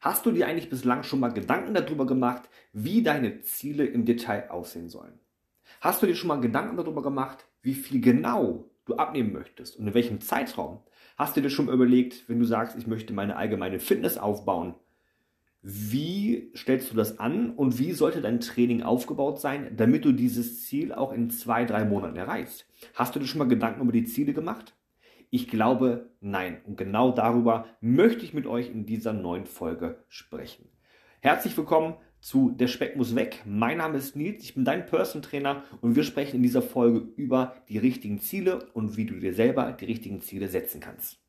Hast du dir eigentlich bislang schon mal Gedanken darüber gemacht, wie deine Ziele im Detail aussehen sollen? Hast du dir schon mal Gedanken darüber gemacht, wie viel genau du abnehmen möchtest und in welchem Zeitraum? Hast du dir schon mal überlegt, wenn du sagst, ich möchte meine allgemeine Fitness aufbauen, wie stellst du das an und wie sollte dein Training aufgebaut sein, damit du dieses Ziel auch in zwei, drei Monaten erreichst? Hast du dir schon mal Gedanken über die Ziele gemacht? Ich glaube, nein. Und genau darüber möchte ich mit euch in dieser neuen Folge sprechen. Herzlich willkommen zu Der Speck muss weg. Mein Name ist Nils, ich bin dein Person Trainer und wir sprechen in dieser Folge über die richtigen Ziele und wie du dir selber die richtigen Ziele setzen kannst.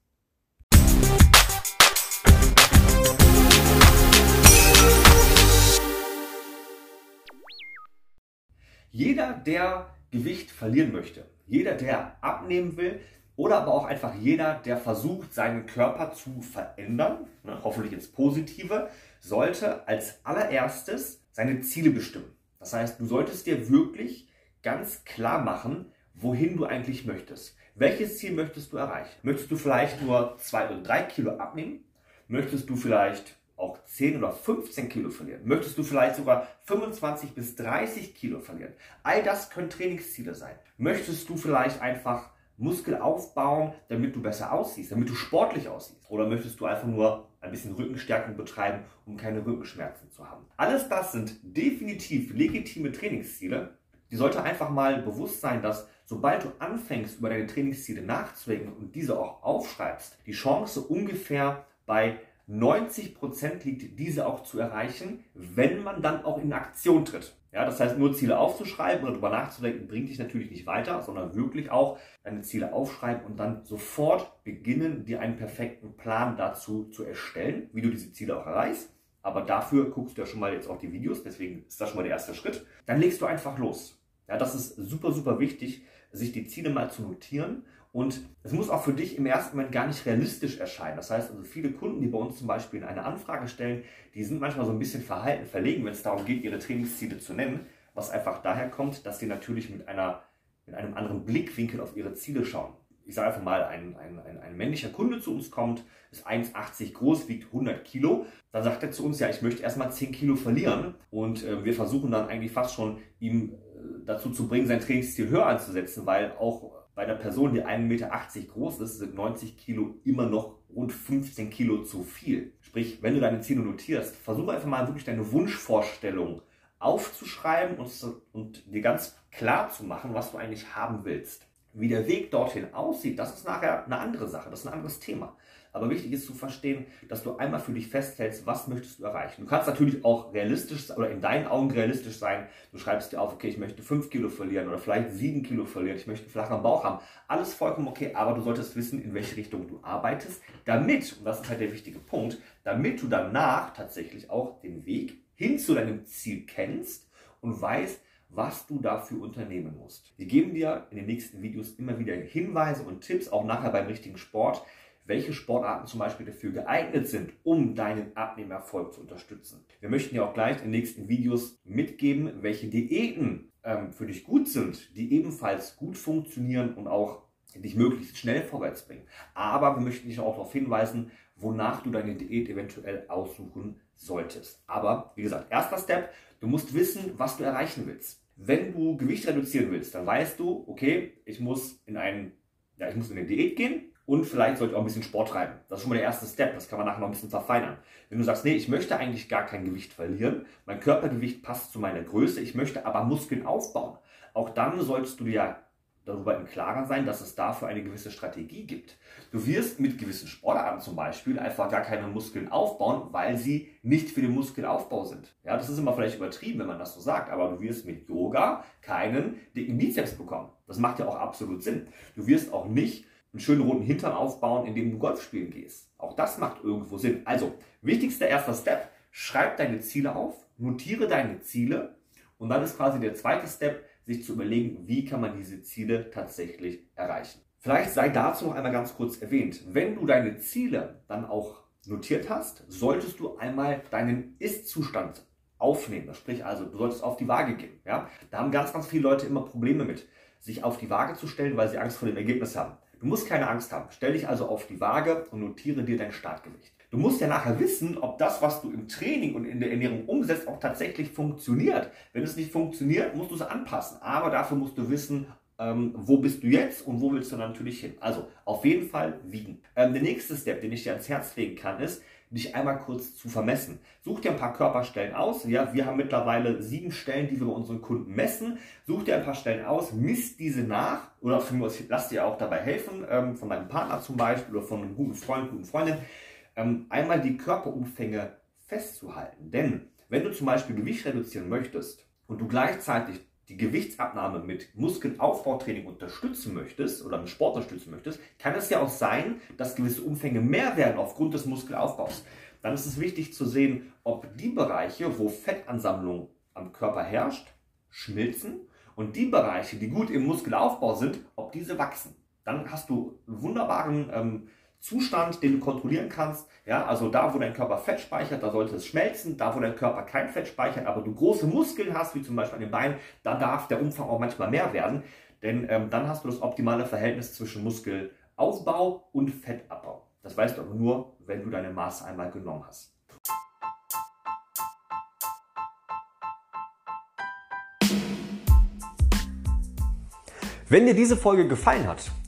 Jeder, der Gewicht verlieren möchte, jeder, der abnehmen will, oder aber auch einfach jeder, der versucht, seinen Körper zu verändern, ne, hoffentlich ins Positive, sollte als allererstes seine Ziele bestimmen. Das heißt, du solltest dir wirklich ganz klar machen, wohin du eigentlich möchtest. Welches Ziel möchtest du erreichen? Möchtest du vielleicht nur zwei oder drei Kilo abnehmen? Möchtest du vielleicht auch 10 oder 15 Kilo verlieren? Möchtest du vielleicht sogar 25 bis 30 Kilo verlieren? All das können Trainingsziele sein. Möchtest du vielleicht einfach Muskel aufbauen, damit du besser aussiehst, damit du sportlich aussiehst? Oder möchtest du einfach nur ein bisschen Rückenstärkung betreiben, um keine Rückenschmerzen zu haben? Alles das sind definitiv legitime Trainingsziele. Die sollte einfach mal bewusst sein, dass sobald du anfängst, über deine Trainingsziele nachzudenken und diese auch aufschreibst, die Chance ungefähr bei 90 Prozent liegt, diese auch zu erreichen, wenn man dann auch in Aktion tritt. Ja, das heißt, nur Ziele aufzuschreiben oder darüber nachzudenken, bringt dich natürlich nicht weiter, sondern wirklich auch deine Ziele aufschreiben und dann sofort beginnen, dir einen perfekten Plan dazu zu erstellen, wie du diese Ziele auch erreichst. Aber dafür guckst du ja schon mal jetzt auch die Videos, deswegen ist das schon mal der erste Schritt. Dann legst du einfach los. Ja, das ist super, super wichtig, sich die Ziele mal zu notieren und es muss auch für dich im ersten Moment gar nicht realistisch erscheinen. Das heißt also, viele Kunden, die bei uns zum Beispiel eine Anfrage stellen, die sind manchmal so ein bisschen verhalten, verlegen, wenn es darum geht, ihre Trainingsziele zu nennen, was einfach daher kommt, dass sie natürlich mit, einer, mit einem anderen Blickwinkel auf ihre Ziele schauen. Ich sage einfach mal, ein, ein, ein, ein männlicher Kunde zu uns kommt, ist 1,80 groß, wiegt 100 Kilo. Dann sagt er zu uns, ja, ich möchte erstmal 10 Kilo verlieren. Und äh, wir versuchen dann eigentlich fast schon, ihm äh, dazu zu bringen, sein Trainingsziel höher anzusetzen, weil auch bei einer Person, die 1,80 Meter groß ist, sind 90 Kilo immer noch rund 15 Kilo zu viel. Sprich, wenn du deine Ziele notierst, versuche einfach mal wirklich deine Wunschvorstellung aufzuschreiben und, und dir ganz klar zu machen, was du eigentlich haben willst. Wie der Weg dorthin aussieht, das ist nachher eine andere Sache, das ist ein anderes Thema. Aber wichtig ist zu verstehen, dass du einmal für dich festhältst, was möchtest du erreichen. Du kannst natürlich auch realistisch oder in deinen Augen realistisch sein. Du schreibst dir auf, okay, ich möchte 5 Kilo verlieren oder vielleicht 7 Kilo verlieren, ich möchte einen flacheren Bauch haben. Alles vollkommen okay, aber du solltest wissen, in welche Richtung du arbeitest, damit, und das ist halt der wichtige Punkt, damit du danach tatsächlich auch den Weg hin zu deinem Ziel kennst und weißt, was du dafür unternehmen musst. Wir geben dir in den nächsten Videos immer wieder Hinweise und Tipps, auch nachher beim richtigen Sport, welche Sportarten zum Beispiel dafür geeignet sind, um deinen Abnehmerfolg zu unterstützen. Wir möchten dir auch gleich in den nächsten Videos mitgeben, welche Diäten ähm, für dich gut sind, die ebenfalls gut funktionieren und auch dich möglichst schnell vorwärts bringen. Aber wir möchten dich auch darauf hinweisen, wonach du deine Diät eventuell aussuchen solltest. Aber wie gesagt, erster Step, du musst wissen, was du erreichen willst. Wenn du Gewicht reduzieren willst, dann weißt du, okay, ich muss in einen, ja, ich muss in eine Diät gehen, und vielleicht sollte auch ein bisschen Sport treiben. Das ist schon mal der erste Step. Das kann man nachher noch ein bisschen verfeinern. Wenn du sagst, nee, ich möchte eigentlich gar kein Gewicht verlieren, mein Körpergewicht passt zu meiner Größe, ich möchte aber Muskeln aufbauen. Auch dann solltest du dir ja darüber im Klaren sein, dass es dafür eine gewisse Strategie gibt. Du wirst mit gewissen Sportarten zum Beispiel einfach gar keine Muskeln aufbauen, weil sie nicht für den Muskelaufbau sind. Ja, das ist immer vielleicht übertrieben, wenn man das so sagt, aber du wirst mit Yoga keinen dicken Bizeps bekommen. Das macht ja auch absolut Sinn. Du wirst auch nicht einen schönen roten Hintern aufbauen, indem du Golf spielen gehst. Auch das macht irgendwo Sinn. Also, wichtigster erster Step, schreib deine Ziele auf, notiere deine Ziele und dann ist quasi der zweite Step, sich zu überlegen, wie kann man diese Ziele tatsächlich erreichen. Vielleicht sei dazu noch einmal ganz kurz erwähnt, wenn du deine Ziele dann auch notiert hast, solltest du einmal deinen Ist-Zustand aufnehmen. Sprich also, du solltest auf die Waage gehen. Ja? Da haben ganz, ganz viele Leute immer Probleme mit, sich auf die Waage zu stellen, weil sie Angst vor dem Ergebnis haben. Du musst keine Angst haben. Stell dich also auf die Waage und notiere dir dein Startgewicht. Du musst ja nachher wissen, ob das, was du im Training und in der Ernährung umsetzt, auch tatsächlich funktioniert. Wenn es nicht funktioniert, musst du es anpassen. Aber dafür musst du wissen, ähm, wo bist du jetzt und wo willst du natürlich hin. Also auf jeden Fall wiegen. Ähm, der nächste Step, den ich dir ans Herz legen kann, ist, dich einmal kurz zu vermessen. Such dir ein paar Körperstellen aus. Ja, wir haben mittlerweile sieben Stellen, die wir bei unseren Kunden messen. Such dir ein paar Stellen aus, misst diese nach oder lass dir auch dabei helfen, ähm, von deinem Partner zum Beispiel oder von einem guten Freund, guten Freundin, ähm, einmal die Körperumfänge festzuhalten. Denn wenn du zum Beispiel Gewicht reduzieren möchtest und du gleichzeitig die Gewichtsabnahme mit Muskelaufbautraining unterstützen möchtest oder mit Sport unterstützen möchtest, kann es ja auch sein, dass gewisse Umfänge mehr werden aufgrund des Muskelaufbaus. Dann ist es wichtig zu sehen, ob die Bereiche, wo Fettansammlung am Körper herrscht, schmilzen und die Bereiche, die gut im Muskelaufbau sind, ob diese wachsen. Dann hast du wunderbaren ähm, Zustand, den du kontrollieren kannst. Ja, also da, wo dein Körper Fett speichert, da sollte es schmelzen. Da, wo dein Körper kein Fett speichert, aber du große Muskeln hast, wie zum Beispiel an den Beinen, da darf der Umfang auch manchmal mehr werden. Denn ähm, dann hast du das optimale Verhältnis zwischen Muskelaufbau und Fettabbau. Das weißt du aber nur, wenn du deine Maße einmal genommen hast. Wenn dir diese Folge gefallen hat,